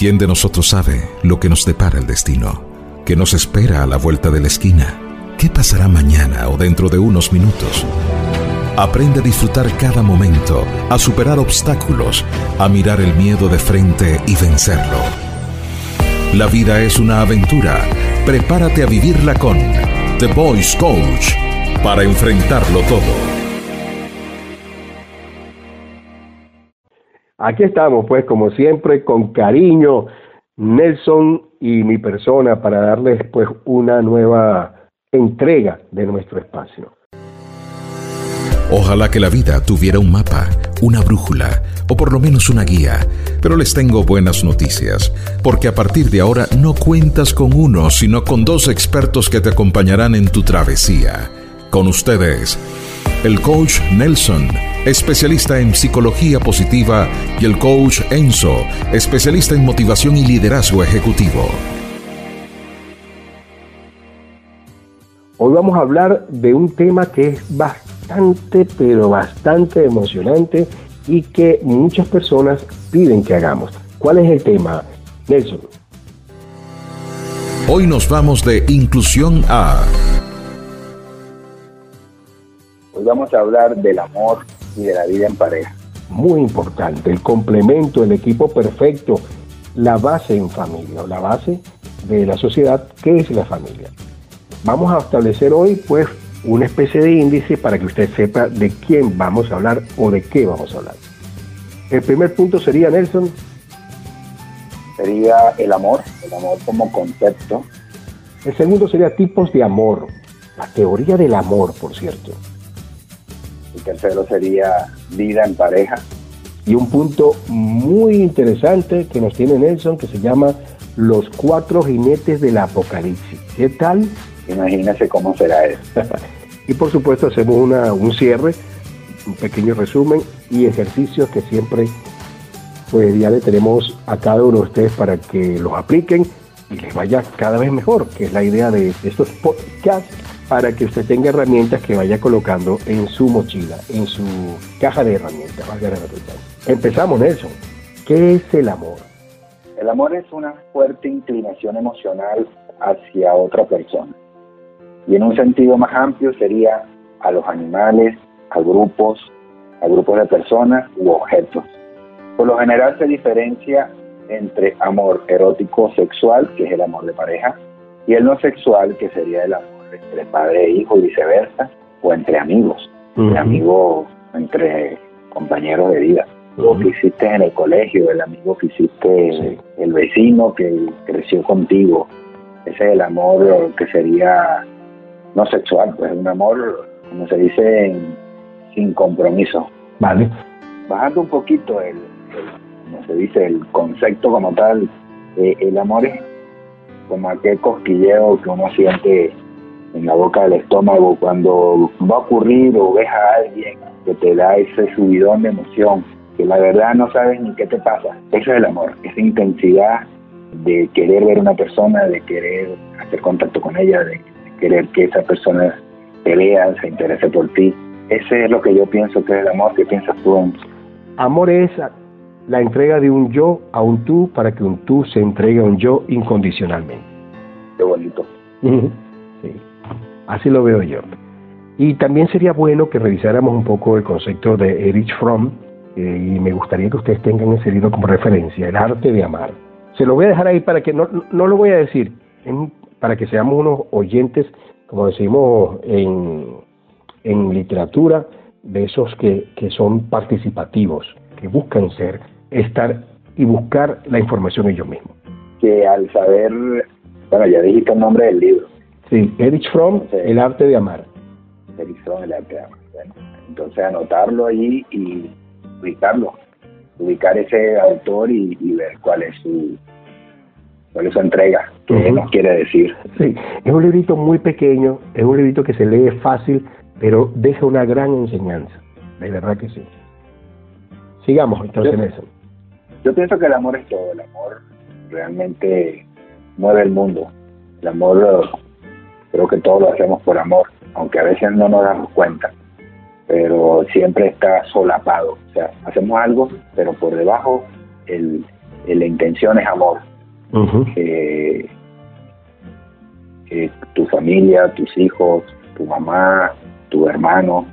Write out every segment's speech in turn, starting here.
¿Quién de nosotros sabe lo que nos depara el destino? ¿Qué nos espera a la vuelta de la esquina? ¿Qué pasará mañana o dentro de unos minutos? Aprende a disfrutar cada momento, a superar obstáculos, a mirar el miedo de frente y vencerlo. La vida es una aventura. Prepárate a vivirla con The Voice Coach para enfrentarlo todo. Aquí estamos, pues, como siempre, con cariño, Nelson y mi persona, para darles, pues, una nueva entrega de nuestro espacio. Ojalá que la vida tuviera un mapa, una brújula o por lo menos una guía. Pero les tengo buenas noticias, porque a partir de ahora no cuentas con uno, sino con dos expertos que te acompañarán en tu travesía. Con ustedes, el coach Nelson, especialista en psicología positiva, y el coach Enzo, especialista en motivación y liderazgo ejecutivo. Hoy vamos a hablar de un tema que es bastante pero bastante emocionante y que muchas personas piden que hagamos. ¿Cuál es el tema, Nelson? Hoy nos vamos de inclusión a... Hoy vamos a hablar del amor y de la vida en pareja. Muy importante, el complemento, el equipo perfecto, la base en familia, la base de la sociedad, que es la familia. Vamos a establecer hoy, pues, una especie de índice para que usted sepa de quién vamos a hablar o de qué vamos a hablar. El primer punto sería, Nelson. Sería el amor, el amor como concepto. El segundo sería tipos de amor, la teoría del amor, por cierto. El tercero sería vida en pareja. Y un punto muy interesante que nos tiene Nelson que se llama los cuatro jinetes del apocalipsis. ¿Qué tal? Imagínese cómo será eso. y por supuesto hacemos una, un cierre, un pequeño resumen y ejercicios que siempre pues ya le tenemos a cada uno de ustedes para que los apliquen y les vaya cada vez mejor, que es la idea de estos podcasts para que usted tenga herramientas que vaya colocando en su mochila, en su caja de herramientas. Empezamos, Nelson. ¿Qué es el amor? El amor es una fuerte inclinación emocional hacia otra persona. Y en un sentido más amplio sería a los animales, a grupos, a grupos de personas u objetos. Por lo general se diferencia entre amor erótico sexual, que es el amor de pareja, y el no sexual, que sería el amor entre padre e hijo y viceversa, o entre amigos, entre amigos, entre compañeros de vida. Lo que hiciste en el colegio, el amigo que hiciste, el vecino que creció contigo, ese es el amor que sería no sexual, pues un amor, como se dice, sin compromiso. Vale. Bajando un poquito el, como se dice, el concepto como tal, eh, el amor es como aquel cosquilleo que uno siente en la boca del estómago cuando va a ocurrir o ves a alguien que te da ese subidón de emoción, que la verdad no sabes ni qué te pasa. Eso es el amor, esa intensidad de querer ver a una persona, de querer hacer contacto con ella, de querer que esa persona te vea, se interese por ti. Ese es lo que yo pienso que es el amor. ¿Qué piensas tú? Amor es la entrega de un yo a un tú para que un tú se entregue a un yo incondicionalmente. Qué bonito. Sí, así lo veo yo. Y también sería bueno que revisáramos un poco el concepto de Erich Fromm, eh, y me gustaría que ustedes tengan ese libro como referencia, El arte de amar. Se lo voy a dejar ahí para que no, no lo voy a decir, para que seamos unos oyentes, como decimos en, en literatura, de esos que, que son participativos, que buscan ser, estar y buscar la información ellos mismos. Que al saber, bueno, ya dijiste el nombre del libro. Sí, Erich Fromm, El arte de amar. Erich Fromm, El arte de amar. Bueno, entonces anotarlo allí y ubicarlo, ubicar ese autor y ver cuál es su, por eso entrega, que nos quiere decir. Sí, es un librito muy pequeño, es un librito que se lee fácil, pero deja una gran enseñanza, de verdad que sí. Sigamos entonces en eso. Yo pienso que el amor es todo, el amor realmente mueve el mundo. El amor, creo que todo lo hacemos por amor, aunque a veces no nos damos cuenta, pero siempre está solapado. O sea, hacemos algo, pero por debajo el, la intención es amor. tu familia, tus hijos, tu mamá, tu hermano,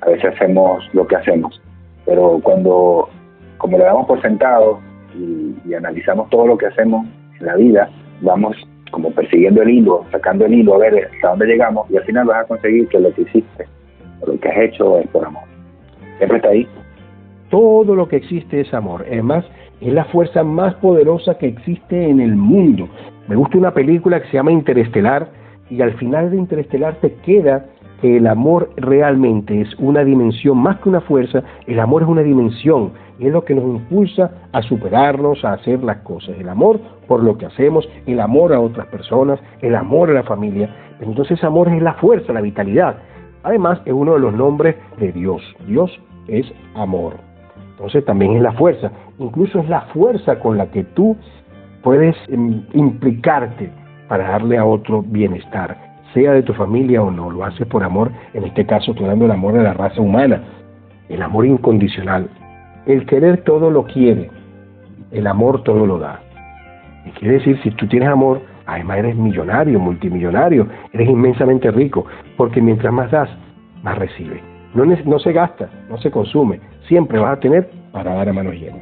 a veces hacemos lo que hacemos, pero cuando, como lo damos por sentado y, y analizamos todo lo que hacemos en la vida, vamos como persiguiendo el hilo, sacando el hilo, a ver hasta dónde llegamos y al final vas a conseguir que lo que hiciste, lo que has hecho es por amor. Siempre está ahí. Todo lo que existe es amor. Además, es la fuerza más poderosa que existe en el mundo. Me gusta una película que se llama Interestelar y al final de Interestelar te queda que el amor realmente es una dimensión, más que una fuerza, el amor es una dimensión y es lo que nos impulsa a superarnos, a hacer las cosas. El amor por lo que hacemos, el amor a otras personas, el amor a la familia. Entonces amor es la fuerza, la vitalidad. Además es uno de los nombres de Dios. Dios es amor. Entonces también es la fuerza. Incluso es la fuerza con la que tú puedes em, implicarte para darle a otro bienestar, sea de tu familia o no. Lo haces por amor. En este caso estoy dando el amor a la raza humana. El amor incondicional. El querer todo lo quiere. El amor todo lo da. Y quiere decir, si tú tienes amor, además eres millonario, multimillonario, eres inmensamente rico, porque mientras más das, más recibes. No, no se gasta, no se consume, siempre vas a tener para dar a manos llenas.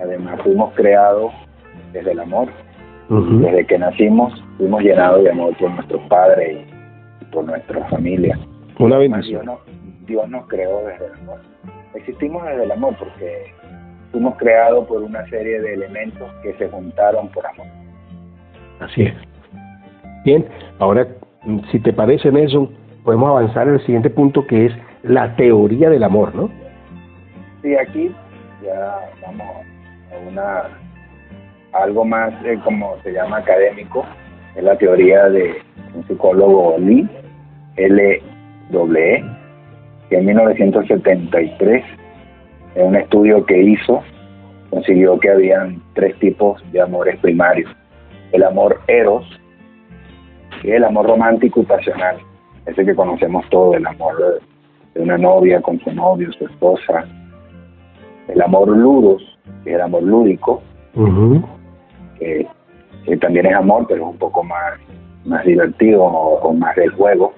Además, fuimos creados desde el amor. Desde que nacimos, fuimos llenados de amor por nuestros padres y por nuestra familia. Una bendición. Dios, Dios nos creó desde el amor. Existimos desde el amor porque fuimos creados por una serie de elementos que se juntaron por amor. Así es. Bien, ahora, si te parece, Nelson, podemos avanzar al siguiente punto que es la teoría del amor, ¿no? Sí, aquí ya vamos a una algo más, eh, como se llama académico, es la teoría de un psicólogo Lee, L. E, que en 1973 en un estudio que hizo, consiguió que habían tres tipos de amores primarios. El amor eros, es el amor romántico y pasional, ese que conocemos todos, el amor de una novia con su novio, su esposa. El amor ludos, que es el amor lúdico, que, también es amor, pero es un poco más, más divertido o, más del juego.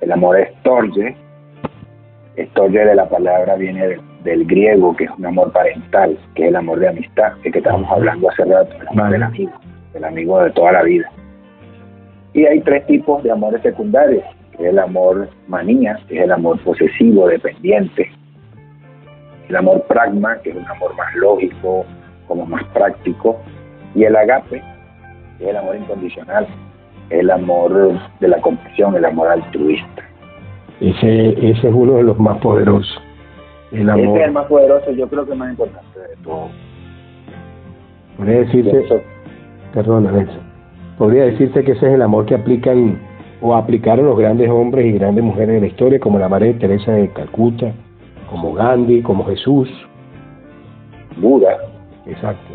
El amor estorge, estorge de la palabra viene del del griego, que es un amor parental, que es el amor de amistad, que, que estábamos hablando hace rato, el amor del amigo, el amigo de toda la vida. Y hay tres tipos de amores secundarios, que es el amor manía, que es el amor posesivo, dependiente, el amor pragma, que es un amor más lógico, como más práctico, y el agape, que es el amor incondicional, el amor de la compasión, el amor altruista. Ese, ese es uno de los más poderosos. El amor. es el más poderoso, yo creo que es más importante de todo. Podría decirse, perdona, podría decirse que ese es el amor que aplican o aplicaron los grandes hombres y grandes mujeres de la historia, como la Madre Teresa de Calcuta, como Gandhi, como Jesús. Buda. Exacto.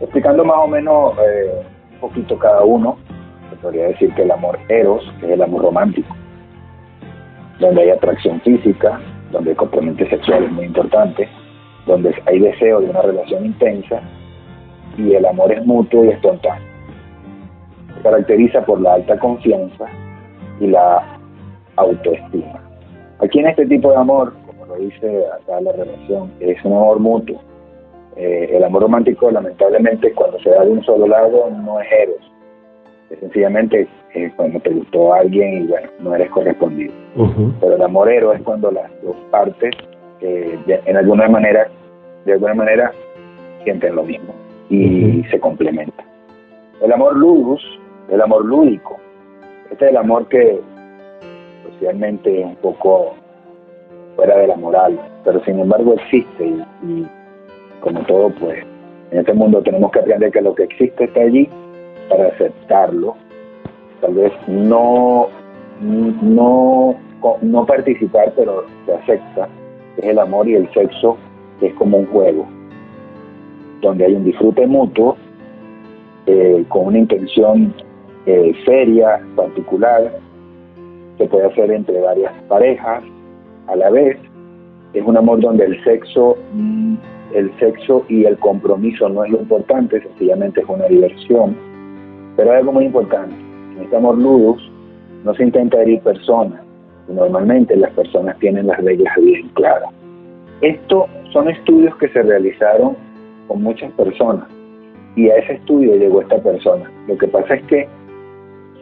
Explicando más o menos eh, un poquito cada uno, se podría decir que el amor eros, que es el amor romántico, donde hay atracción física, donde el componente sexual es muy importante, donde hay deseo de una relación intensa y el amor es mutuo y espontáneo. Se caracteriza por la alta confianza y la autoestima. Aquí en este tipo de amor, como lo dice acá la relación, es un amor mutuo. Eh, el amor romántico, lamentablemente, cuando se da de un solo lado, no es eros. Es sencillamente eh, cuando te gustó a alguien y bueno, no eres correspondido. Pero el amorero es cuando las dos partes eh, en alguna manera, de alguna manera, sienten lo mismo y se complementan. El amor ludus, el amor lúdico, este es el amor que socialmente es un poco fuera de la moral, pero sin embargo existe y, y como todo, pues en este mundo tenemos que aprender que lo que existe está allí para aceptarlo tal vez no, no, no participar, pero se acepta, es el amor y el sexo, que es como un juego, donde hay un disfrute mutuo, eh, con una intención eh, seria, particular, se puede hacer entre varias parejas a la vez. Es un amor donde el sexo mm, el sexo y el compromiso no es lo importante, sencillamente es una diversión. Pero hay algo muy importante, en este amor ludus no se intenta herir personas, normalmente las personas tienen las reglas bien claras. Esto son estudios que se realizaron con muchas personas y a ese estudio llegó esta persona. Lo que pasa es que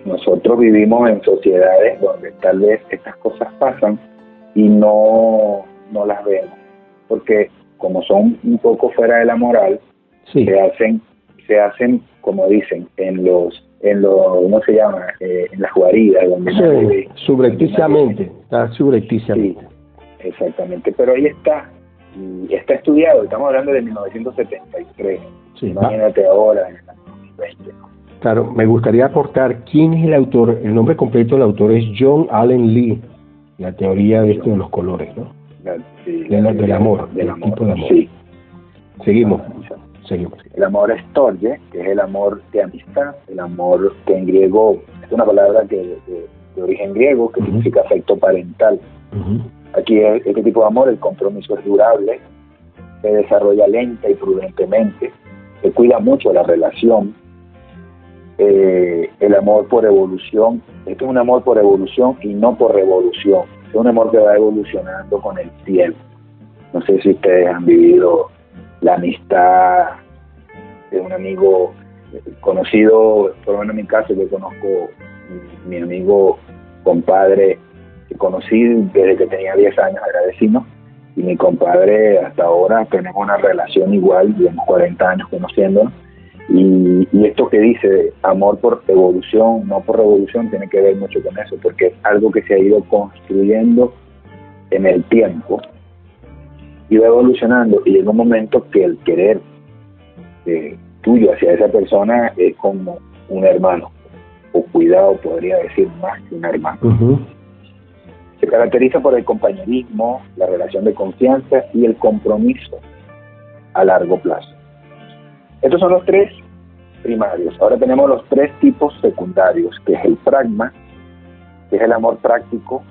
nosotros vivimos en sociedades donde tal vez estas cosas pasan y no, no las vemos, porque como son un poco fuera de la moral, se hacen, se hacen como dicen, en los en los, ¿cómo se llama? Eh, en las guaridas. Donde sí, subrepticiamente, está subrepticiamente. exactamente, pero ahí está, y está estudiado, estamos hablando de 1973, imagínate ahora, en el año 2020. Claro, me gustaría aportar quién es el autor, el nombre completo del autor es John Allen Lee, la teoría de esto de los colores, ¿no? del amor, del, tipo de amor. Sí. Seguimos. Seguimos. El amor es torje, que es el amor de amistad, el amor que en griego es una palabra que de, origen griego que significa afecto parental. Aquí este tipo de amor, el compromiso es durable, se desarrolla lenta y prudentemente, se cuida mucho la relación, eh, el amor por evolución, esto es un amor por evolución y no por revolución, es un amor que va evolucionando con el tiempo. No sé si ustedes han vivido la amistad de un amigo conocido, por lo menos en mi caso, yo conozco mi, amigo compadre que conocí desde que tenía 10 años, agradecido, y mi compadre hasta ahora tenemos una relación igual, llevamos 40 años conociéndonos, y, y, esto que dice amor por evolución, no por revolución, tiene que ver mucho con eso, porque es algo que se ha ido construyendo en el tiempo y va evolucionando y llega un momento que el querer eh, tuyo hacia esa persona es como un hermano, o cuidado podría decir más que un hermano. Se caracteriza por el compañerismo, la relación de confianza y el compromiso a largo plazo. Estos son los tres primarios. Ahora tenemos los tres tipos secundarios, que es el pragma, que es el amor práctico,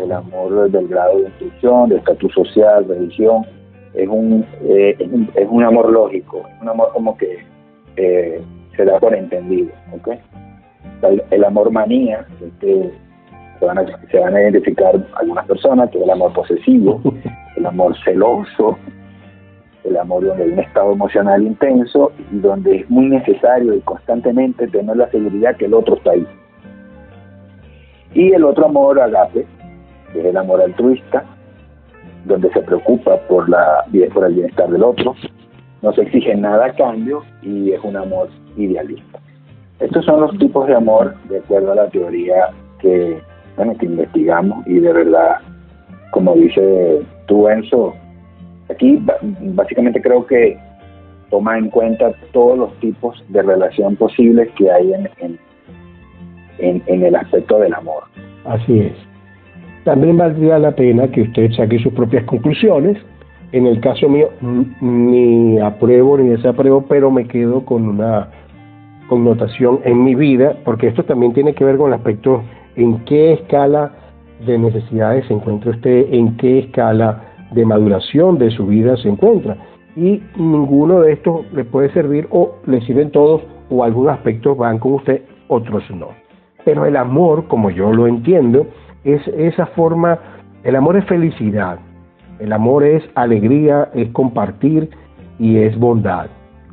el amor del grado de instrucción, de estatus social, religión, es un, eh, es un, amor lógico, es un amor como que eh, se da por entendido. ¿okay? El, amor manía, este, se, van a, se van a identificar algunas personas, que es el amor posesivo, el amor celoso, el amor donde hay un estado emocional intenso y donde es muy necesario y constantemente tener la seguridad que el otro está ahí. Y el otro amor, agape, es el amor altruista, donde se preocupa por, la, por el bienestar del otro, no se exige nada a cambio y es un amor idealista. Estos son los tipos de amor de acuerdo a la teoría que, bueno, que investigamos y de verdad, como dice tú, Enzo, aquí básicamente creo que toma en cuenta todos los tipos de relación posibles que hay en, en, en el aspecto del amor. Así es también valdría la pena que usted saque sus propias conclusiones. En el caso mío, ni apruebo ni desapruebo, pero me quedo con una connotación en mi vida, porque esto también tiene que ver con el aspecto en qué escala de necesidades se encuentra usted, en qué escala de maduración de su vida se encuentra. Y ninguno de estos le puede servir o le sirven todos o algunos aspectos van con usted, otros no. Pero el amor, como yo lo entiendo, es esa forma, el amor es felicidad, el amor es alegría, es compartir y es bondad,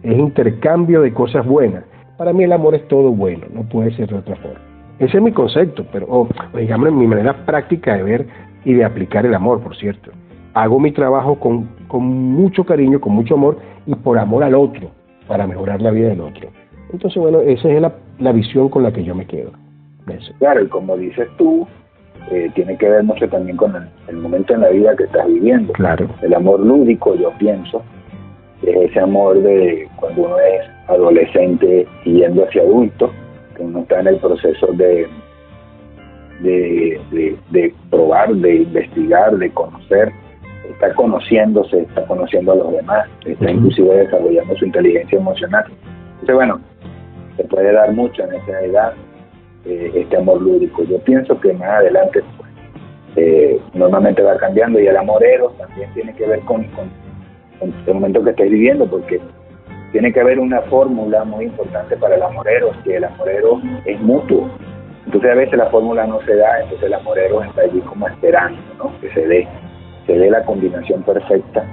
es intercambio de cosas buenas. Para mí el amor es todo bueno, no puede ser de otra forma. Ese es mi concepto, pero digamos mi manera práctica de ver y de aplicar el amor, por cierto. Hago mi trabajo con, con mucho cariño, con mucho amor y por amor al otro, para mejorar la vida del otro. Entonces, bueno, esa es la, la visión con la que yo me quedo. Claro, y como dices tú, eh, tiene que ver mucho también con el, momento en la vida que estás viviendo. Claro. El amor lúdico, yo pienso, es ese amor de cuando uno es adolescente y yendo hacia adulto, que uno está en el proceso de, de, de, probar, de investigar, de conocer, está conociéndose, está conociendo a los demás, está inclusive desarrollando su inteligencia emocional. Entonces, bueno, se puede dar mucho en esa edad eh, este amor lúdico. Yo pienso que más adelante pues, eh, normalmente va cambiando y el amor eros también tiene que ver con, en el momento que estés viviendo, porque tiene que haber una fórmula muy importante para el amorero, que el amorero es mutuo. Entonces a veces la fórmula no se da, entonces el amorero está allí como esperando, ¿no? Que se dé, se dé la combinación perfecta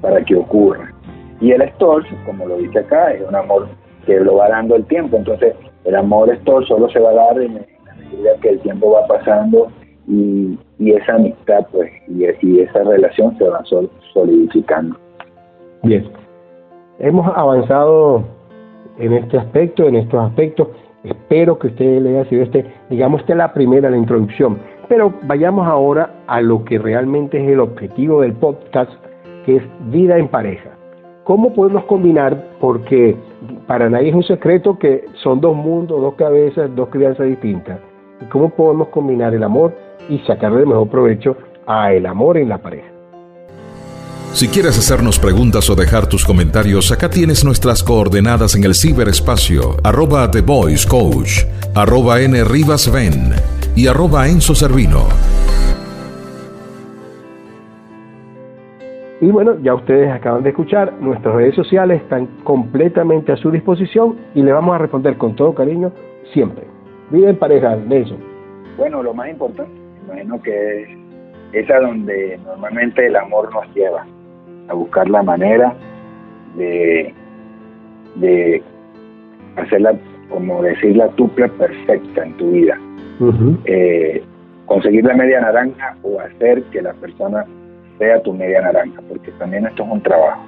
para que ocurra. Y el store, como lo dice acá, es un amor que lo va dando el tiempo. Entonces el amor store solo se va a dar en la medida que el tiempo va pasando y, esa amistad pues y, y esa relación se va solidificando. Bien, hemos avanzado en este aspecto, en estos aspectos. Espero que usted le haya sido este, digamos, esta es la primera, la introducción. Pero vayamos ahora a lo que realmente es el objetivo del podcast, que es vida en pareja. ¿Cómo podemos combinar? Porque para nadie es un secreto que son dos mundos, dos cabezas, dos crianzas distintas. ¿Y cómo podemos combinar el amor y sacarle el mejor provecho a el amor en la pareja? Si quieres hacernos preguntas o dejar tus comentarios, acá tienes nuestras coordenadas en el ciberespacio, arroba The Voice Coach, arroba N Rivas y arroba Enzo Servino. Y bueno, ya ustedes acaban de escuchar, nuestras redes sociales están completamente a su disposición y le vamos a responder con todo cariño siempre. Vive en pareja, Nelson. Bueno, lo más importante, imagino que es, es a donde normalmente el amor nos lleva a buscar la manera de, de hacerla, como decir, la tupla perfecta en tu vida. Eh, conseguir la media naranja o hacer que la persona sea tu media naranja, porque también esto es un trabajo.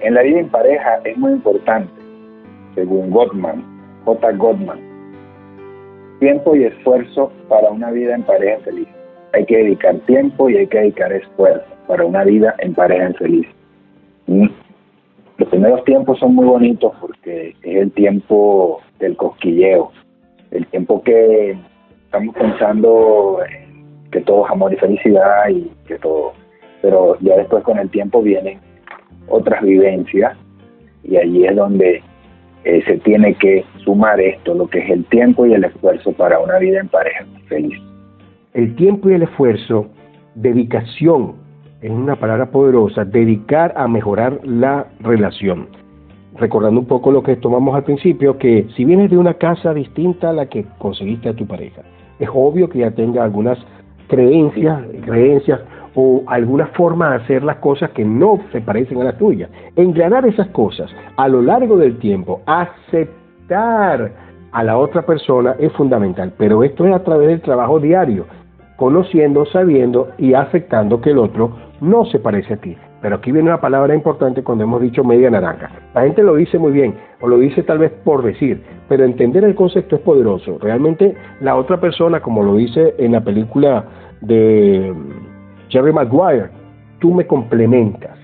En la vida en pareja es muy importante, según Gottman, J. Gottman, tiempo y esfuerzo para una vida en pareja feliz. Hay que dedicar tiempo y hay que dedicar esfuerzo para una vida en pareja feliz. Mm. Los primeros tiempos son muy bonitos porque es el tiempo del cosquilleo, el tiempo que estamos pensando que todo es amor y felicidad y que todo, pero ya después con el tiempo vienen otras vivencias y allí es donde eh, se tiene que sumar esto, lo que es el tiempo y el esfuerzo para una vida en pareja feliz. El tiempo y el esfuerzo, dedicación, es una palabra poderosa, dedicar a mejorar la relación. Recordando un poco lo que tomamos al principio, que si vienes de una casa distinta a la que conseguiste a tu pareja, es obvio que ya tenga algunas creencias, creencias o alguna forma de hacer las cosas que no se parecen a las tuyas. Engranar esas cosas a lo largo del tiempo, aceptar a la otra persona es fundamental, pero esto es a través del trabajo diario, conociendo, sabiendo y aceptando que el otro no se parece a ti. Pero aquí viene una palabra importante cuando hemos dicho media naranja. La gente lo dice muy bien, o lo dice tal vez por decir, pero entender el concepto es poderoso. Realmente la otra persona, como lo dice en la película de Jerry Maguire, tú me complementas.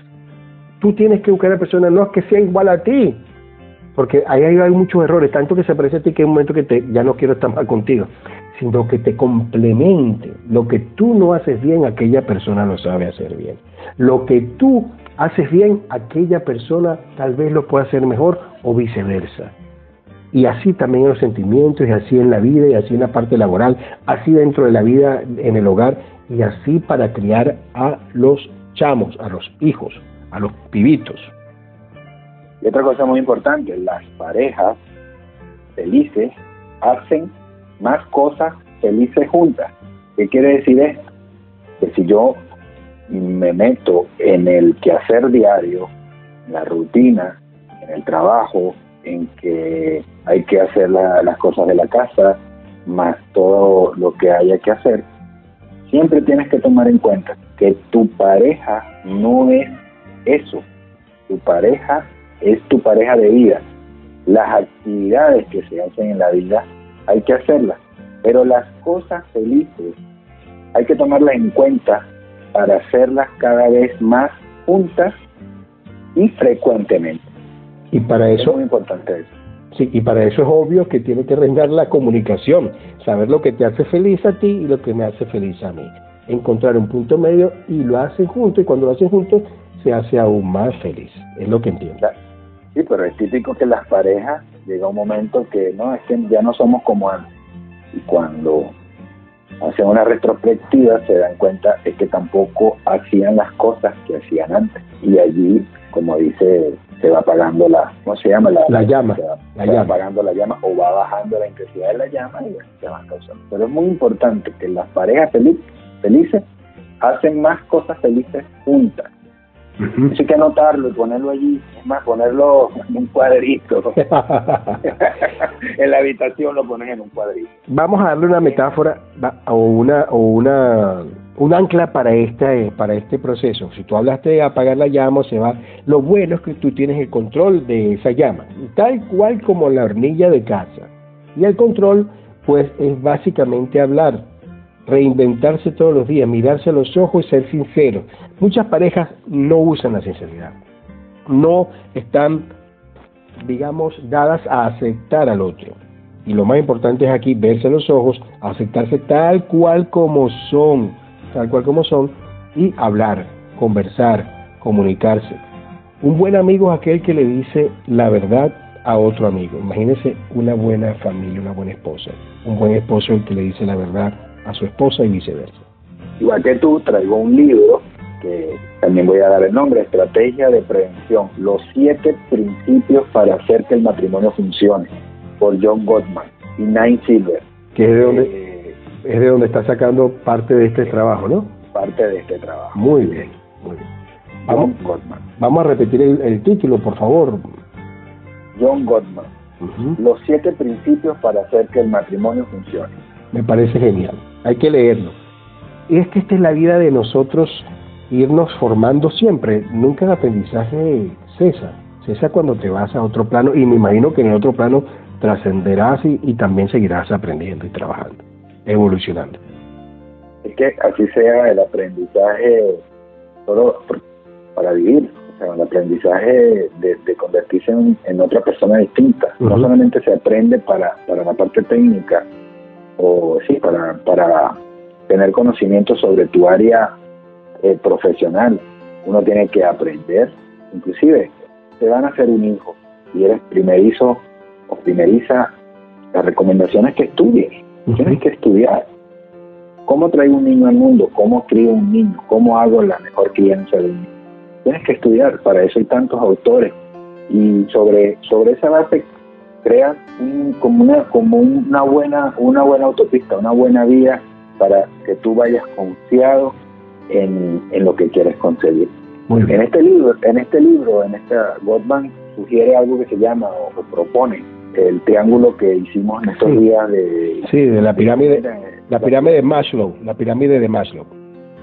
Tú tienes que buscar a la persona, no que sea igual a ti, porque ahí hay muchos errores, tanto que se parece a ti que hay un momento que ya no quiero estar mal contigo, sino que te complemente. Lo que tú no haces bien, aquella persona lo sabe hacer bien. Lo que tú haces bien, aquella persona tal vez lo pueda hacer mejor o viceversa. Y así también en los sentimientos, y así en la vida, y así en la parte laboral, así dentro de la vida en el hogar, y así para criar a los chamos, a los hijos, a los pibitos. Y otra cosa muy importante, las parejas felices hacen más cosas felices juntas. ¿Qué quiere decir esto? Que si yo me meto en el quehacer diario, en la rutina, en el trabajo, en que hay que hacer las cosas de la casa, más todo lo que haya que hacer, siempre tienes que tomar en cuenta que tu pareja no es eso. Tu pareja es tu pareja de vida. Las actividades que se hacen en la vida hay que hacerlas, pero las cosas felices hay que tomarlas en cuenta para hacerlas cada vez más juntas y frecuentemente. Y para eso es muy importante eso. Sí, y para eso es obvio que tiene que reinar la comunicación, saber lo que te hace feliz a ti y lo que me hace feliz a mí. Encontrar un punto medio y lo hacen juntos y cuando lo hacen juntos se hace aún más feliz. Es lo que entiendo. Sí, pero es típico que las parejas llega un momento que no, es que ya no somos como antes. Y cuando hacen una retrospectiva, se dan cuenta de que tampoco hacían las cosas que hacían antes. Y allí, como dice, se va apagando la, ¿cómo se llama? La, llama. Se va, la llama. apagando la llama o va bajando la intensidad de la llama y se van causando. Pero es muy importante que las parejas felices hacen más cosas felices juntas eso hay que anotarlo y ponerlo allí, es más, ponerlo en un cuadrito. en la habitación lo pones en un cuadrito. Vamos a darle una metáfora o una o una un ancla para esta para este proceso. Si tú hablaste de apagar la llama, se va. Lo bueno es que tú tienes el control de esa llama, tal cual como la hornilla de casa. Y el control, pues, es básicamente hablar reinventarse todos los días, mirarse a los ojos y ser sincero. Muchas parejas no usan la sinceridad, no están, digamos, dadas a aceptar al otro. Y lo más importante es aquí verse a los ojos, aceptarse tal cual como son, tal cual como son, y hablar, conversar, comunicarse. Un buen amigo es aquel que le dice la verdad a otro amigo. Imagínese una buena familia, una buena esposa. Un buen esposo el que le dice la verdad a su esposa y viceversa. Igual que tú, traigo un libro que también voy a dar el nombre, Estrategia de Prevención, los siete principios para hacer que el matrimonio funcione, por John Gottman y Nine Silver. Que es de donde, eh, es de donde está sacando parte de este trabajo, ¿no? Parte de este trabajo. Muy bien, muy bien. Vamos, vamos a repetir el, título, por favor. John Gottman. Los siete principios para hacer que el matrimonio funcione. Me parece genial hay que leerlo. Y es que esta es la vida de nosotros irnos formando siempre. Nunca el aprendizaje cesa. Cesa cuando te vas a otro plano y me imagino que en el otro plano trascenderás y, también seguirás aprendiendo y trabajando, evolucionando. Es que así sea el aprendizaje solo para vivir, o sea, el aprendizaje de, convertirse en, otra persona distinta. No solamente se aprende para, para la parte técnica, o sí, para, para tener conocimiento sobre tu área eh, profesional. Uno tiene que aprender, inclusive te van a hacer un hijo y eres primerizo o primeriza, la recomendación es que estudies, tienes que estudiar. ¿Cómo traigo un niño al mundo? ¿Cómo crío un niño? ¿Cómo hago la mejor crianza de un niño? Tienes que estudiar, para eso hay tantos autores. Y sobre, sobre esa base creas como, una, como una, buena, una buena autopista, una buena vía para que tú vayas confiado en, lo que quieres conseguir. En este libro, en este libro, en esta Gottman sugiere algo que se llama o, propone el triángulo que hicimos en estos días de sí de la pirámide la pirámide de Maslow la pirámide de Maslow.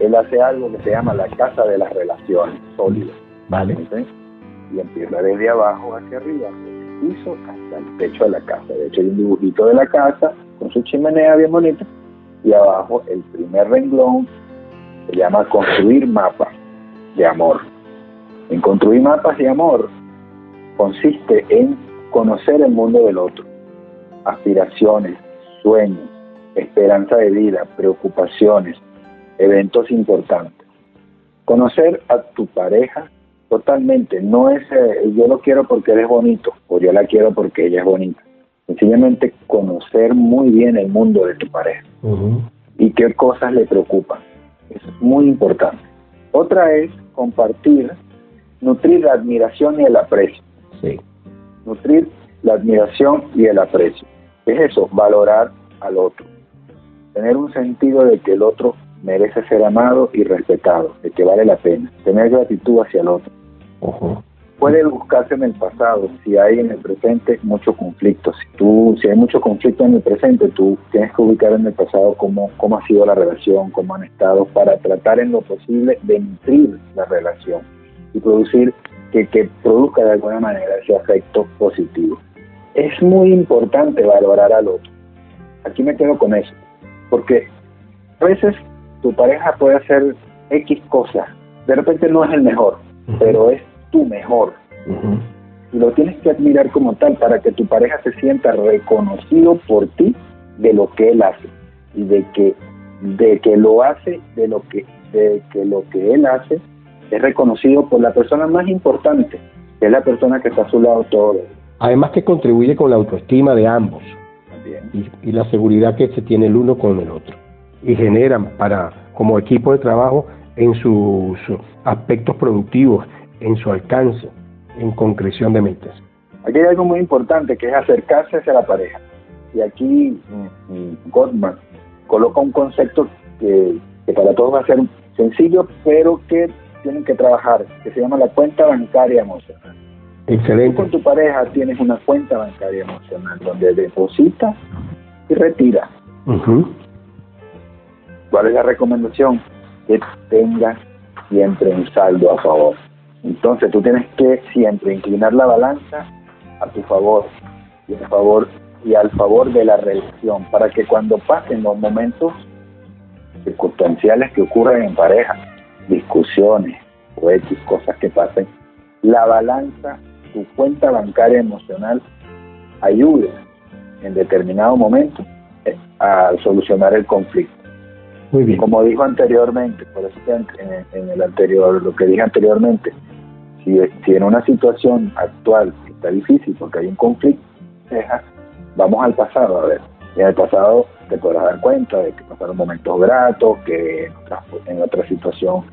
Él hace algo que se llama la casa de las relaciones sólidas. Vale. Y empieza desde abajo hacia arriba piso hasta el techo de la casa. De hecho, hay un dibujito de la casa con su chimenea bien bonita y abajo el primer renglón se llama construir mapas de amor. En construir mapas de amor consiste en conocer el mundo del otro, aspiraciones, sueños, esperanza de vida, preocupaciones, eventos importantes. Conocer a tu pareja Totalmente, no es eh, yo lo quiero porque eres bonito o yo la quiero porque ella es bonita. Sencillamente conocer muy bien el mundo de tu pareja y qué cosas le preocupan. Es muy importante. Otra es compartir, nutrir la admiración y el aprecio. Sí. Nutrir la admiración y el aprecio. Es eso, valorar al otro. Tener un sentido de que el otro merece ser amado y respetado, de que vale la pena. Tener gratitud hacia el otro Puede buscarse en el pasado, si hay en el presente mucho conflicto. Si, tú, si hay mucho conflicto en el presente, tú tienes que ubicar en el pasado cómo, cómo ha sido la relación, cómo han estado, para tratar en lo posible de nutrir la relación y producir que, que produzca de alguna manera ese afecto positivo. Es muy importante valorar al otro. Aquí me quedo con eso, porque a veces tu pareja puede hacer X cosas, de repente no es el mejor, pero es tu mejor. Y lo tienes que admirar como tal para que tu pareja se sienta reconocido por ti de lo que él hace y de que de que lo hace de lo que de que lo que él hace es reconocido por la persona más importante, que es la persona que está a su lado todo. Además que contribuye con la autoestima de ambos y, y, la seguridad que se tiene el uno con el otro. y generan para como equipo de trabajo en sus aspectos productivos, en su alcance, en concreción de metas. Aquí hay algo muy importante que es acercarse hacia la pareja. Y aquí mm, mm, Gottman coloca un concepto que, que para todos va a ser sencillo, pero que tienen que trabajar, que se llama la cuenta bancaria emocional. Excelente. Tú con tu pareja tienes una cuenta bancaria emocional donde deposita y retira. ¿Cuál es la recomendación? Que tengas siempre un saldo a favor. Entonces tú tienes que siempre inclinar la balanza a tu favor y a favor y al favor de la relación para que cuando pasen los momentos circunstanciales que ocurren en pareja, discusiones o X cosas que pasen, la balanza, tu cuenta bancaria emocional ayude en determinado momento eh, a solucionar el conflicto. Muy bien. Como dijo anteriormente, por eso que en, el anterior, lo que dije anteriormente, si, si en una situación actual está difícil porque hay un conflicto, vamos al pasado, a ver, en el pasado te podrás dar cuenta de que pasaron momentos gratos, que en otra, en otra situación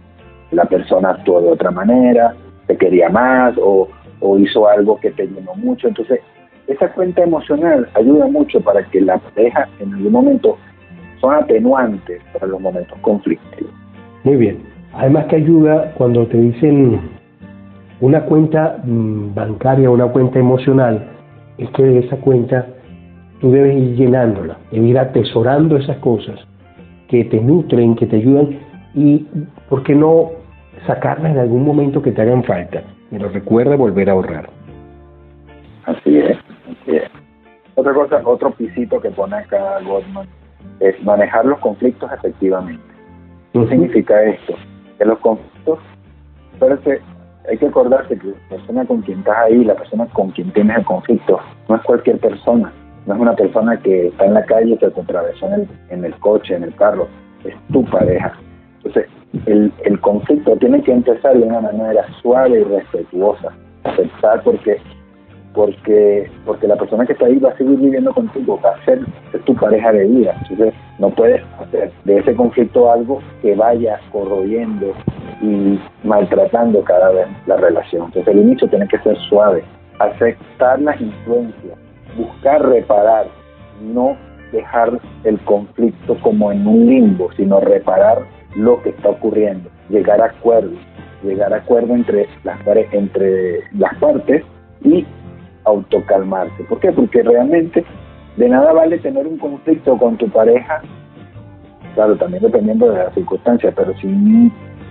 la persona actuó de otra manera, te quería más o, o hizo algo que te llenó mucho. Entonces, esa cuenta emocional ayuda mucho para que la pareja en algún momento son atenuantes para los momentos conflictivos. Muy bien. Además que ayuda cuando te dicen una cuenta mm, bancaria, una cuenta emocional, es que de esa cuenta tú debes ir llenándola, debes ir atesorando esas cosas que te nutren, que te ayudan y, ¿por qué no sacarlas en algún momento que te hagan falta? Pero recuerda volver a ahorrar. Así es, así es. Otra cosa, otro pisito que pone acá Goldman es manejar los conflictos efectivamente. ¿Qué significa esto? Que los conflictos, parece, hay que acordarse que la persona con quien estás ahí, la persona con quien tienes el conflicto, no es cualquier persona, no es una persona que está en la calle, que te atravesó en el, en el coche, en el carro, es tu pareja. Entonces, el, el conflicto tiene que empezar de una manera suave y respetuosa, aceptar porque porque porque la persona que está ahí va a seguir viviendo contigo, va a ser, tu pareja de vida. Entonces, no puedes hacer de ese conflicto algo que vaya corroyendo y maltratando cada vez la relación. Entonces, el inicio tiene que ser suave, aceptar las influencias, buscar reparar, no dejar el conflicto como en un limbo, sino reparar lo que está ocurriendo, llegar a acuerdos, llegar a acuerdo entre las, entre las partes y autocalmarse. ¿Por qué? Porque realmente de nada vale tener un conflicto con tu pareja, claro, también dependiendo de las circunstancias, pero si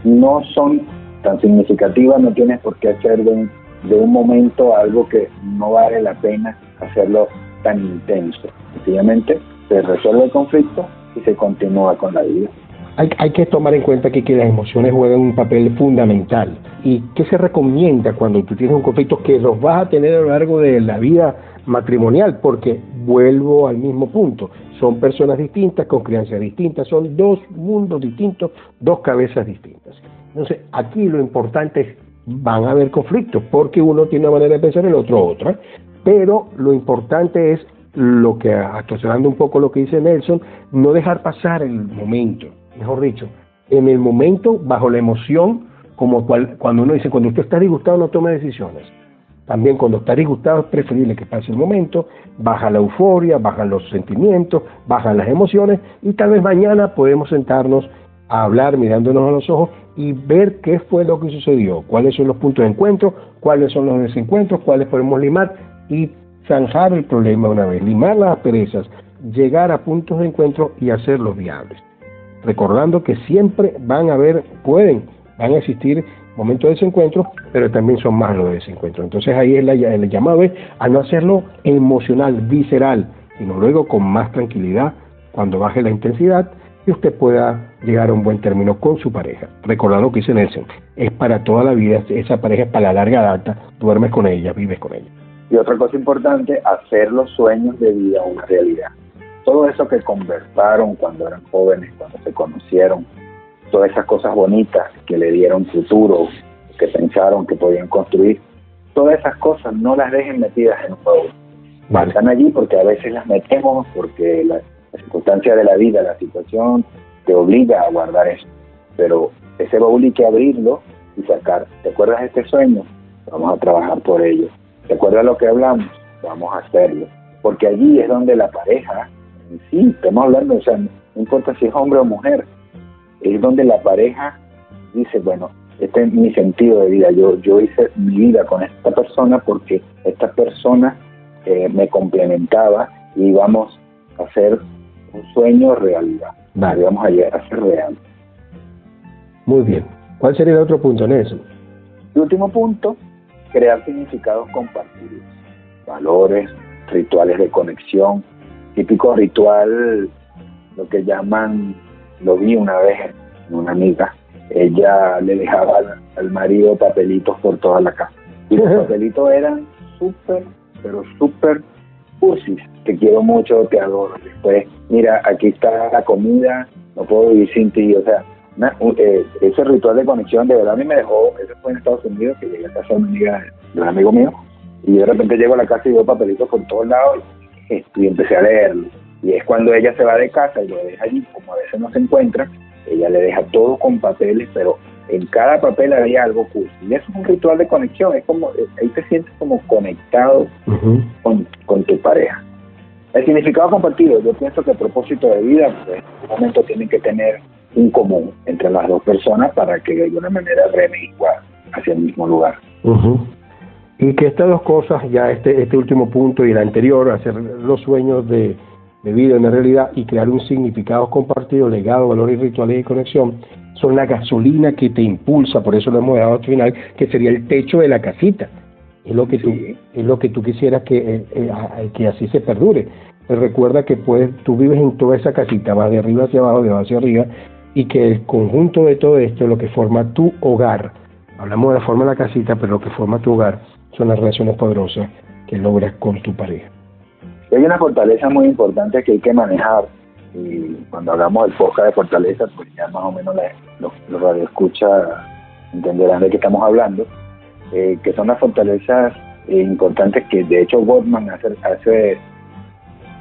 no son tan significativas, no tienes por qué hacer de un, de un momento algo que no vale la pena hacerlo tan intenso. Sencillamente se resuelve el conflicto y se continúa con la vida. Hay, hay, que tomar en cuenta que, que las emociones juegan un papel fundamental. ¿Y qué se recomienda cuando tú tienes un conflicto que los vas a tener a lo largo de la vida matrimonial? Porque vuelvo al mismo punto. Son personas distintas, con crianzas distintas, son dos mundos distintos, dos cabezas distintas. Entonces, aquí lo importante es, van a haber conflictos, porque uno tiene una manera de pensar, el otro otra, pero lo importante es lo que, actualizando un poco lo que dice Nelson, no dejar pasar el momento mejor dicho, en el momento, bajo la emoción, como cuando uno dice, cuando usted está disgustado no tome decisiones. También cuando está disgustado es preferible que pase el momento, baja la euforia, bajan los sentimientos, bajan las emociones y tal vez mañana podemos sentarnos a hablar mirándonos a los ojos y ver qué fue lo que sucedió, cuáles son los puntos de encuentro, cuáles son los desencuentros, cuáles podemos limar y zanjar el problema una vez, limar las perezas, llegar a puntos de encuentro y hacerlos viables recordando que siempre van a haber, pueden, van a existir momentos de desencuentro, pero también son más los de desencuentro. Entonces ahí es la, el llamado a no hacerlo emocional, visceral, sino luego con más tranquilidad, cuando baje la intensidad, y usted pueda llegar a un buen término con su pareja. Recordando que dice Nelson, es para toda la vida, esa pareja es para la larga data, duermes con ella, vives con ella. Y otra cosa importante, hacer los sueños de vida una realidad todo eso que conversaron cuando eran jóvenes, cuando se conocieron, todas esas cosas bonitas que le dieron futuro, que pensaron que podían construir, todas esas cosas no las dejen metidas en un juego. Están allí porque a veces las metemos, porque la, circunstancia de la vida, la situación te obliga a guardar eso. Pero ese baúl hay que abrirlo y sacar. ¿Te acuerdas de este sueño? Vamos a trabajar por ello. ¿Te acuerdas lo que hablamos? Vamos a hacerlo. Porque allí es donde la pareja, sí, estamos hablando, o sea, no importa si es hombre o mujer, es donde la pareja dice, bueno, este es mi sentido de vida, yo, yo hice mi vida con esta persona porque esta persona eh, me complementaba y vamos a hacer un sueño realidad. Vale. Vamos a llegar a ser real. Muy bien. ¿Cuál sería el otro punto, Nelson? El último punto, crear significados compartidos, valores, rituales de conexión, típico ritual, lo que llaman, lo vi una vez en una amiga, ella le dejaba al, marido papelitos por toda la casa. Y los papelitos eran súper, pero súper cursis. Te quiero mucho, te adoro. Después, mira, aquí está la comida, no puedo vivir sin ti. O sea, eh, ese ritual de conexión de verdad a mí me dejó, eso fue en Estados Unidos, que llegué a casa de una amiga de un amigo mío, y de repente llego a la casa y veo papelitos por todos lados y, empecé a leerlo. Y es cuando ella se va de casa y lo deja allí, como a veces no se encuentra, ella le deja todo con papeles, pero en cada papel había algo. Y eso es un ritual de conexión, es como, eh, ahí te sientes como conectado con, con, tu pareja. El significado compartido, yo pienso que el propósito de vida, pues, en un momento tienen que tener un común entre las dos personas para que de alguna manera remen igual hacia el mismo lugar. Y que estas dos cosas, ya este, este último punto y el anterior, hacer los sueños de, de vida en la realidad y crear un significado compartido, legado, valores rituales y conexión, son la gasolina que te impulsa, por eso lo hemos dado al final, que sería el techo de la casita. Es lo que tú, es lo que tú quisieras que, eh, eh, que así se perdure. Pero recuerda que puedes, tú vives en toda esa casita, vas de arriba hacia abajo, de abajo hacia arriba, y que el conjunto de todo esto es lo que forma tu hogar. Hablamos de la forma de la casita, pero lo que forma tu hogar son las relaciones poderosas que logras con tu pareja hay una fortaleza muy importante que hay que manejar. Y cuando hablamos del podcast de fortaleza, pues ya más o menos los, los radioescuchas entenderán de qué estamos hablando, eh, que son las fortalezas eh, importantes que de hecho Gottman hace, hace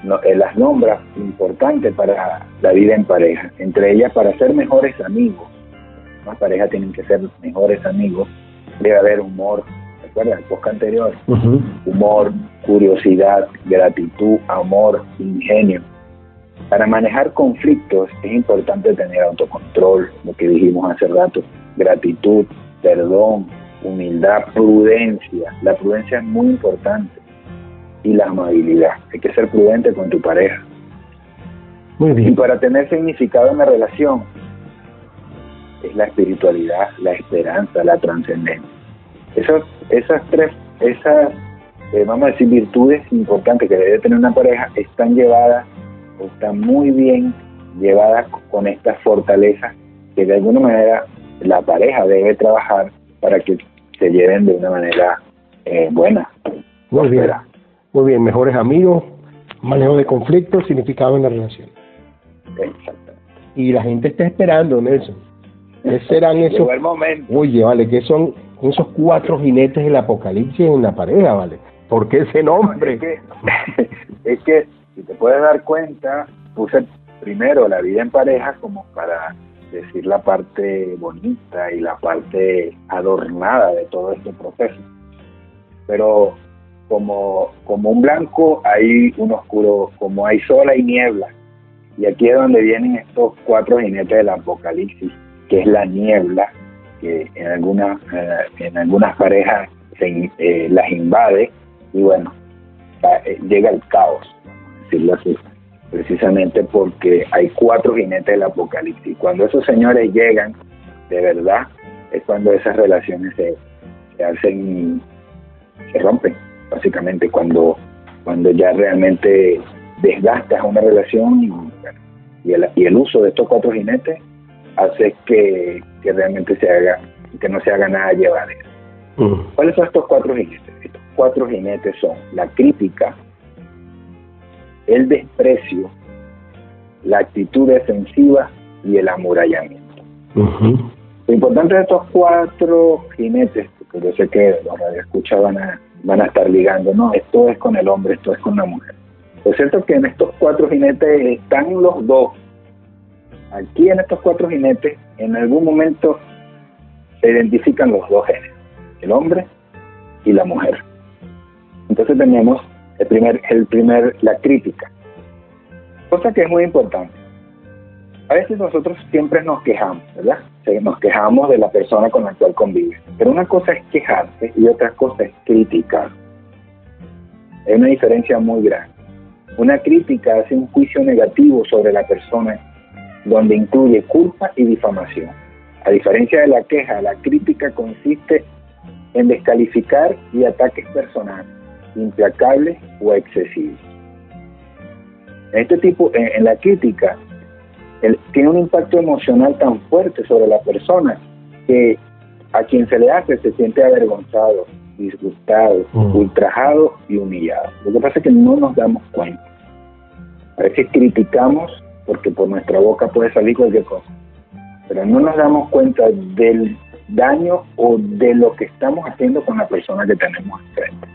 no, eh, las nombra importantes para la vida en pareja. Entre ellas, para ser mejores amigos. Las parejas tienen que ser mejores amigos. Debe haber humor, el podcast anterior, humor, curiosidad, gratitud, amor, ingenio. Para manejar conflictos es importante tener autocontrol, lo que dijimos hace rato, gratitud, perdón, humildad, prudencia. La prudencia es muy importante. Y la amabilidad. Hay que ser prudente con tu pareja. Muy bien. Y para tener significado en la relación es la espiritualidad, la esperanza, la trascendencia. Esas, esas tres, esas, eh, vamos a decir, virtudes importantes que debe tener una pareja están llevadas o están muy bien llevadas con estas fortalezas que de alguna manera la pareja debe trabajar para que se lleven de una manera eh, buena. Muy bien. Muy bien, mejores amigos, manejo de conflictos, significado en la relación. Exacto. Y la gente está esperando, Nelson. ¿Qué serán esos? Oye, vale, ¿qué son esos cuatro jinetes del apocalipsis en la pareja, ¿vale? ¿Por qué ese nombre? es, que, si te puedes dar cuenta, puse primero la vida en pareja como para decir la parte bonita y la parte adornada de todo este proceso. Pero como, como un blanco hay un oscuro, como hay sol hay niebla. Y aquí es donde vienen estos cuatro jinetes del apocalipsis, que es la niebla, que en algunas eh, en algunas parejas se, eh, las invade y bueno eh, llega el caos decirlo así precisamente porque hay cuatro jinetes del apocalipsis. Cuando esos señores llegan de verdad es cuando esas relaciones se, se hacen se rompen básicamente cuando cuando ya realmente desgastas una relación y, el, y el uso de estos cuatro jinetes hace que, realmente se haga, que no se haga nada llevar ¿Cuáles son estos cuatro jinetes? Estos cuatro jinetes son la crítica, el desprecio, la actitud defensiva y el amurallamiento. Lo importante de estos cuatro jinetes, porque yo sé que los radioescuchas van a, van a estar ligando, no, esto es con el hombre, esto es con la mujer. Lo cierto es que en estos cuatro jinetes están los dos aquí en estos cuatro jinetes, en algún momento se identifican los dos géneros, el hombre y la mujer. Entonces tenemos el primer, el primer, la crítica, cosa que es muy importante. A veces nosotros siempre nos quejamos, ¿verdad? Nos quejamos de la persona con la cual convive. Pero una cosa es quejarse y otra cosa es criticar. Hay una diferencia muy grande. Una crítica hace un juicio negativo sobre la persona donde incluye culpa y difamación. A diferencia de la queja, la crítica consiste en descalificar y ataques personales, implacables o excesivos. En este tipo, en, la crítica, tiene un impacto emocional tan fuerte sobre la persona que a quien se le hace se siente avergonzado, disgustado, mm. ultrajado y humillado. Lo que pasa es que no nos damos cuenta. A veces criticamos porque por nuestra boca puede salir cualquier cosa, pero no nos damos cuenta del daño o de lo que estamos haciendo con la persona que tenemos enfrente.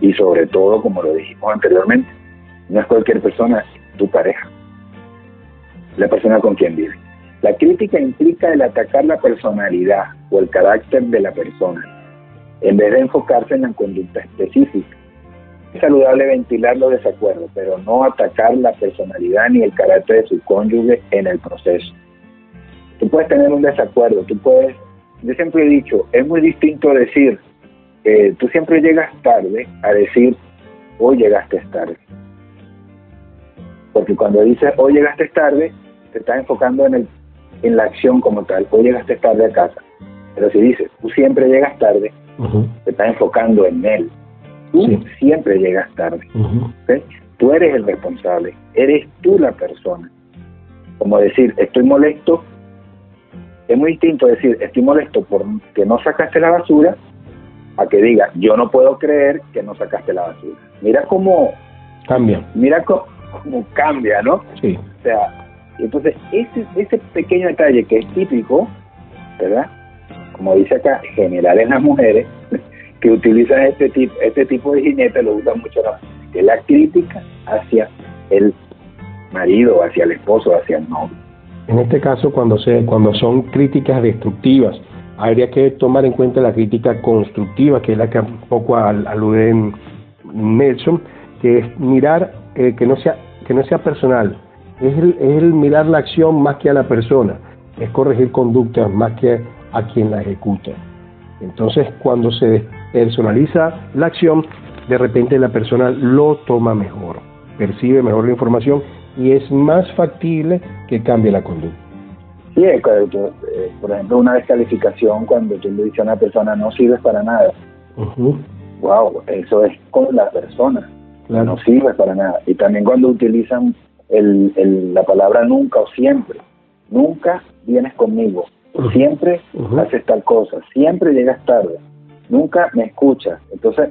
Y sobre todo, como lo dijimos anteriormente, no es cualquier persona, tu pareja, la persona con quien vive. La crítica implica el atacar la personalidad o el carácter de la persona, en vez de enfocarse en la conducta específica. Es saludable ventilar los desacuerdos, pero no atacar la personalidad ni el carácter de su cónyuge en el proceso. Tú puedes tener un desacuerdo, tú puedes, yo siempre he dicho, es muy distinto decir, eh, tú siempre llegas tarde a decir, hoy llegaste tarde. Porque cuando dices, hoy llegaste tarde, te estás enfocando en, el, en la acción como tal, hoy llegaste tarde a casa. Pero si dices, tú siempre llegas tarde, te estás enfocando en él. Tú siempre llegas tarde. Tú eres el responsable, eres tú la persona. Como decir, estoy molesto, es muy distinto decir, estoy molesto porque no sacaste la basura, a que diga, yo no puedo creer que no sacaste la basura. Mira cómo cambia. Mira cómo, cambia, ¿no? Sí. O sea, entonces ese, ese pequeño detalle que es típico, ¿verdad? Como dice acá, general en las mujeres, que utilizan este tipo, este tipo de jinete, lo usan mucho las que es la crítica hacia el marido, hacia el esposo, hacia el novio. En este caso, cuando, se, cuando son críticas destructivas, habría que tomar en cuenta la crítica constructiva, que es la que un poco alude en Nelson, que es mirar eh, que, no sea, que no sea personal, es el, es el mirar la acción más que a la persona, es corregir conductas más que a quien la ejecuta. Entonces, cuando se personaliza la acción, de repente la persona lo toma mejor, percibe mejor la información y es más factible que cambie la conducta. Sí, eh, por ejemplo, una descalificación cuando tú le dices a una persona no sirves para nada. Wow, eso es con la persona. No sirve para nada. Y también cuando utilizan el, la palabra nunca o siempre. Nunca vienes conmigo. Siempre haces tal cosa. Siempre llegas tarde nunca me escuchas. Entonces,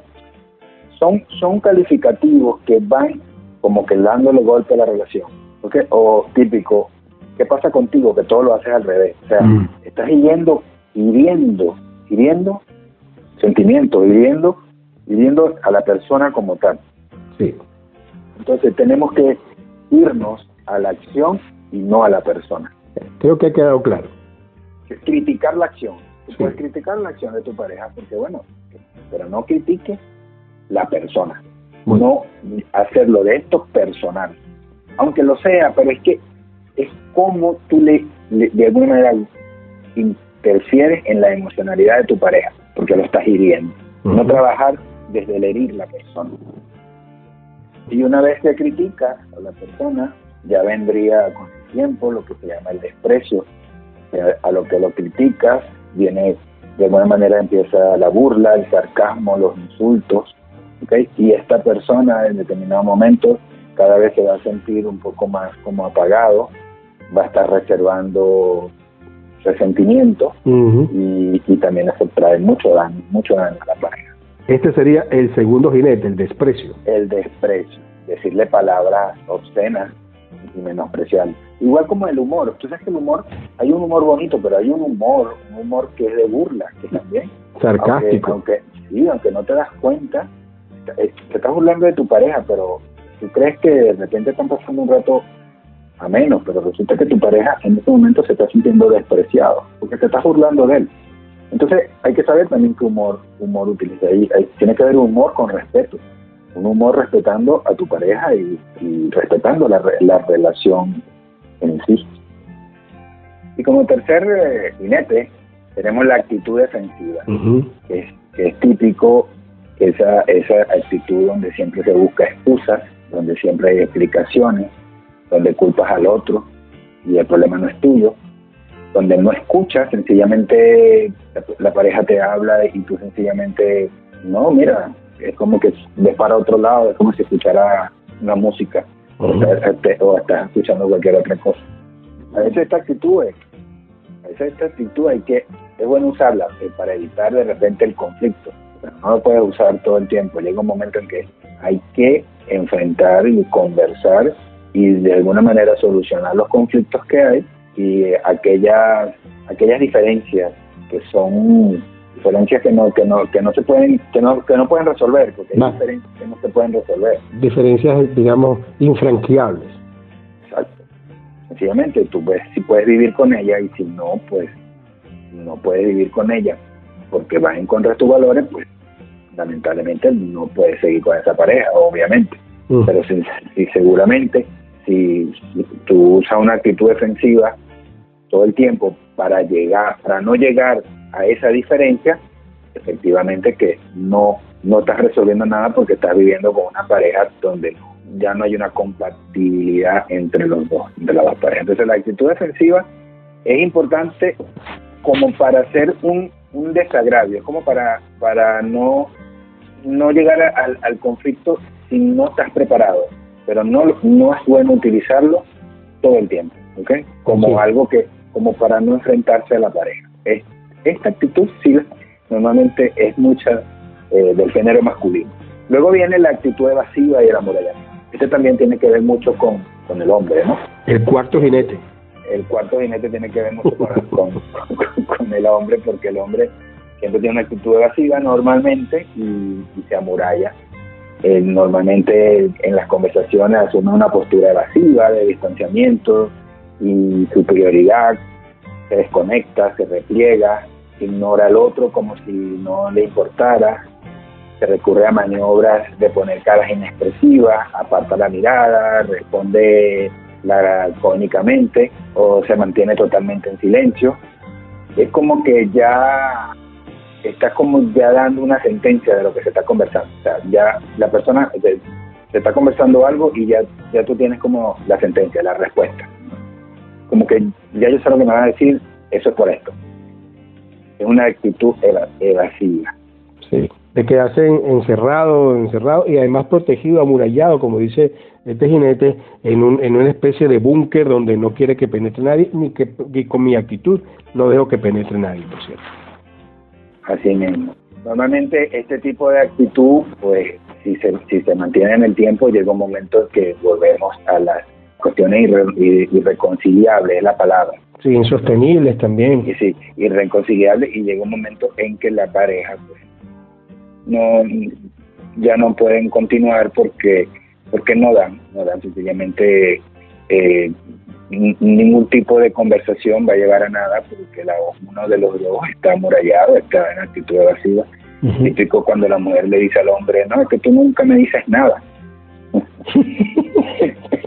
son, son calificativos que van como que dándole golpe a la relación. ¿okay? O típico, ¿qué pasa contigo? Que todo lo haces al revés. O sea, mm. estás hiriendo, hiriendo, hiriendo sentimientos, hiriendo, hiriendo a la persona como tal. Sí. Entonces tenemos que irnos a la acción y no a la persona. Creo que ha quedado claro. Criticar la acción puedes criticar la acción de tu pareja, porque bueno, pero no critiques la persona. No hacerlo de esto personal. Aunque lo sea, pero es que es como tú le, de alguna manera interfieres en la emocionalidad de tu pareja, porque lo estás hiriendo. No trabajar desde el herir la persona. Y una vez que criticas a la persona, ya vendría con el tiempo lo que se llama el desprecio. A lo que lo criticas, viene de alguna manera empieza la burla, el sarcasmo, los insultos, ¿okay? y esta persona en determinado momento cada vez se va a sentir un poco más como apagado, va a estar reservando resentimiento y, también eso trae mucho daño, mucho daño a la pareja. Este sería el segundo jinete, el desprecio. El desprecio, decirle palabras obscenas y. Igual como el humor, tú sabes que el humor, hay un humor bonito, pero hay un humor, un humor que es de burla, que también. Sarcástico. Aunque, sí, aunque no te das cuenta, te estás burlando de tu pareja, pero tú crees que de repente están pasando un rato a menos, pero resulta que tu pareja en este momento se está sintiendo despreciado, porque te estás burlando de él. Entonces hay que saber también qué humor, humor utilizar. tiene que haber humor con respeto, un humor respetando a tu pareja y, respetando la, la, relación en sí. Y como tercer eh, jinete, tenemos la actitud defensiva, que, es, típico esa, esa actitud donde siempre se busca excusas, donde siempre hay explicaciones, donde culpas al otro y el problema no es tuyo, donde no escuchas, sencillamente la, pareja te habla y tú sencillamente, no, mira, es como que ves para otro lado, es como si escuchara una música o, estás, escuchando cualquier otra cosa. A veces esta actitud es, a veces esta actitud hay que, es bueno usarla eh, para evitar de repente el conflicto. no lo puedes usar todo el tiempo, llega un momento en que hay que enfrentar y conversar y de alguna manera solucionar los conflictos que hay y aquellas aquellas diferencias que son diferencias que no que no que no se pueden que no que no pueden resolver porque hay diferencias que no se pueden resolver. Diferencias digamos infranqueables. Exacto. Sencillamente tú puedes si puedes vivir con ella y si no pues no puedes vivir con ella porque vas en contra de tus valores pues lamentablemente no puedes seguir con esa pareja obviamente. Mm. pero si, si seguramente si tú usas una actitud defensiva todo el tiempo para llegar, para no llegar a esa diferencia, efectivamente que no, no estás resolviendo nada porque estás viviendo con una pareja donde ya no hay una compatibilidad entre los dos, entre las dos parejas. Entonces la actitud defensiva es importante como para hacer un, un desagravio, como para, para no, no llegar al, al conflicto si no estás preparado pero no, no es bueno utilizarlo todo el tiempo, ¿ok? Como algo que, como para no enfrentarse a la pareja. Esta actitud sí normalmente es mucha eh, del género masculino. Con viene la actitud evasiva y el amorallamiento. Este también tiene que ver mucho con, con el hombre, ¿no? El cuarto jinete. El cuarto jinete tiene que ver mucho con, con, el hombre, porque el hombre siempre tiene una actitud evasiva normalmente y, y se amuralla eh, normalmente en las conversaciones asume una postura evasiva, de distanciamiento y superioridad, se desconecta, se repliega, ignora al otro como si no le importara, se recurre a maniobras de poner caras inexpresivas, aparta la mirada, responde lacónicamente o se mantiene totalmente en silencio. Es como que ya estás como ya dando una sentencia de lo que se está conversando. O sea, ya la persona se, está conversando algo y ya, ya tú tienes como la sentencia, la respuesta. Como que ya yo sé lo que me van a decir, eso es por esto. Es una actitud evasiva. Sí, de quedarse encerrado, encerrado y además protegido, amurallado, como dice este jinete, en, un, en una especie de búnker donde no quiere que penetre nadie, ni que con mi actitud no dejo que penetre nadie, por cierto. Así mismo. Normalmente este tipo de actitud, pues si se, si se mantiene en el tiempo, llega un momento que volvemos a las cuestiones irreconciliables, es la palabra. Sí, insostenibles también. Y sí, irreconciliables y llega un momento en que la pareja pues no ya no pueden continuar porque porque no dan, no dan sencillamente eh, ningún tipo de conversación va a llevar a nada porque la, uno de los dos está amurallado, está en actitud evasiva. Típico cuando la mujer le dice al hombre, no, es que tú nunca me dices nada.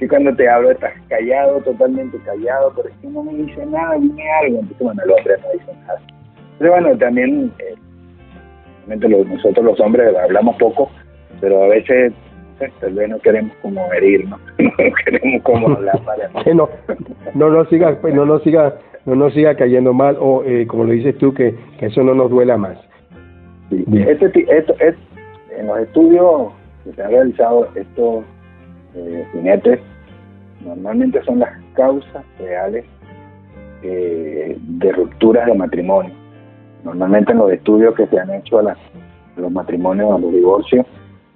que cuando te hablo estás callado, totalmente callado, pero es que no me dice nada, dime algo. Entonces, bueno, el hombre no dice nada. Pero bueno, también eh, nosotros los hombres hablamos poco, pero a veces tal vez no queremos como herirnos, no queremos como hablar para que no, no nos siga, pues, no nos siga, no nos siga cayendo mal o eh, como lo dices tú que, eso no nos duela más. Este, esto, es, en los estudios que se han realizado estos eh, jinetes normalmente son las causas reales eh, de rupturas de matrimonio. Normalmente en los estudios que se han hecho a, a los matrimonios, a los divorcios,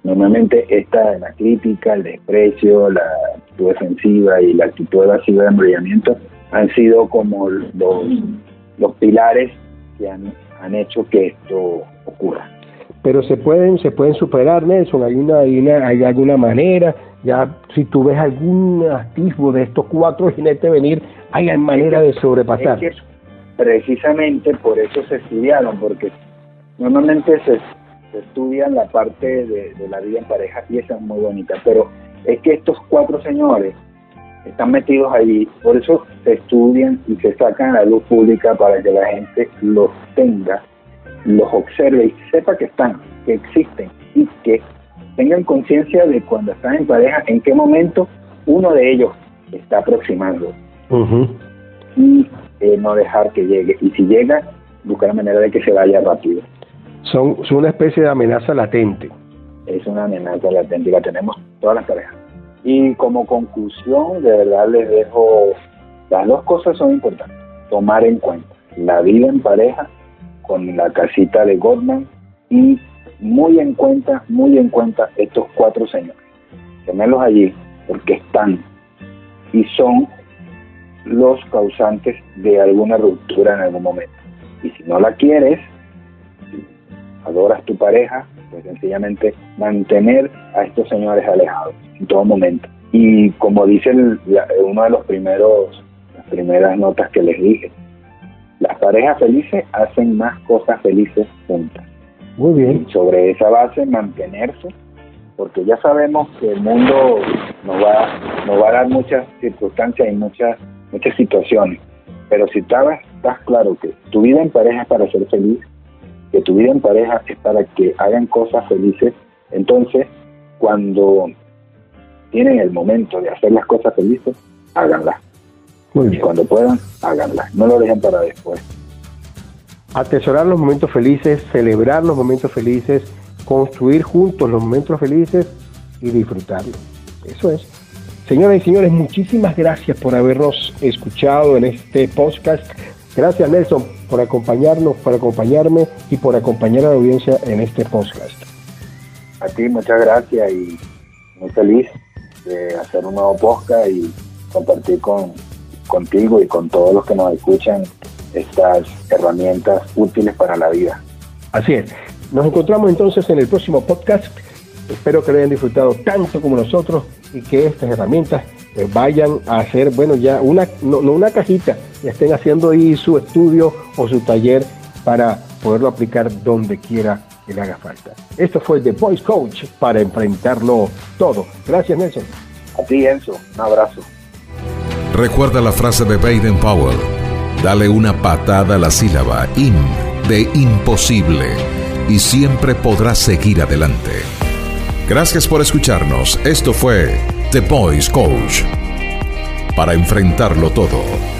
Normalmente esta, la crítica, el desprecio, la actitud defensiva y la actitud evasiva de embrillamiento han sido como los, pilares que han hecho que esto ocurra. Pero se pueden se pueden superar Nelson hay una hay, una, hay alguna manera ya si tú ves algún atisbo de estos cuatro jinetes venir hay manera de sobrepasar. Precisamente por eso se estudiaron porque normalmente se, estudian la parte de, de la vida en pareja y esa es muy bonita pero es que estos cuatro señores están metidos allí, por eso se estudian y se sacan a la luz pública para que la gente los tenga los observe y sepa que están, que existen y que tengan conciencia de cuando están en pareja, en qué momento uno de ellos está aproximando. Y eh, no dejar que llegue. Y si llega, buscar la manera de que se vaya rápido. Son, son una especie de amenaza latente. Es una amenaza latente y la tenemos todas las parejas. Y como conclusión, de verdad les dejo, las dos cosas son importantes. Tomar en cuenta la vida en pareja con la casita de Goldman y muy en cuenta, muy en cuenta estos cuatro señores. Tenerlos allí porque están y son los causantes de alguna ruptura en algún momento. Y si no la quieres, adoras tu pareja, pues sencillamente mantener a estos señores alejados en todo momento. Y como dice uno de los primeros, las primeras notas que les dije, las parejas felices hacen más cosas felices juntas. Muy bien. sobre esa base mantenerse, porque ya sabemos que el mundo nos va, nos va a dar muchas circunstancias y muchas, muchas situaciones. Pero si estás, estás claro que tu vida en pareja es para ser feliz, que tu vida en pareja es para que hagan cosas felices, entonces cuando tienen el momento de hacer las cosas felices, háganlas. Y cuando puedan, háganla. No lo dejen para después. Atesorar los momentos felices, celebrar los momentos felices, construir juntos los momentos felices y disfrutarlos. Eso es. Señoras y señores, muchísimas gracias por habernos escuchado en este podcast. Gracias Nelson por acompañarnos, por acompañarme y por acompañar a la audiencia en este podcast. A ti muchas gracias y muy feliz de hacer un nuevo podcast y compartir con, contigo y con todos los que nos escuchan estas herramientas útiles para la vida. Así es. Nos encontramos entonces en el próximo podcast. Espero que lo hayan disfrutado tanto como nosotros y que estas herramientas eh, vayan a hacer, bueno, ya una, no, una cajita, y estén haciendo ahí su estudio o su taller para poderlo aplicar donde quiera que le haga falta. Esto fue The Voice Coach para enfrentarlo todo. Gracias, Nelson. A ti, Enzo. Un abrazo. Recuerda la frase de Baden Powell. Dale una patada a la sílaba in de imposible y siempre podrás seguir adelante. Gracias por escucharnos. Esto fue The Voice Coach. Para enfrentarlo todo.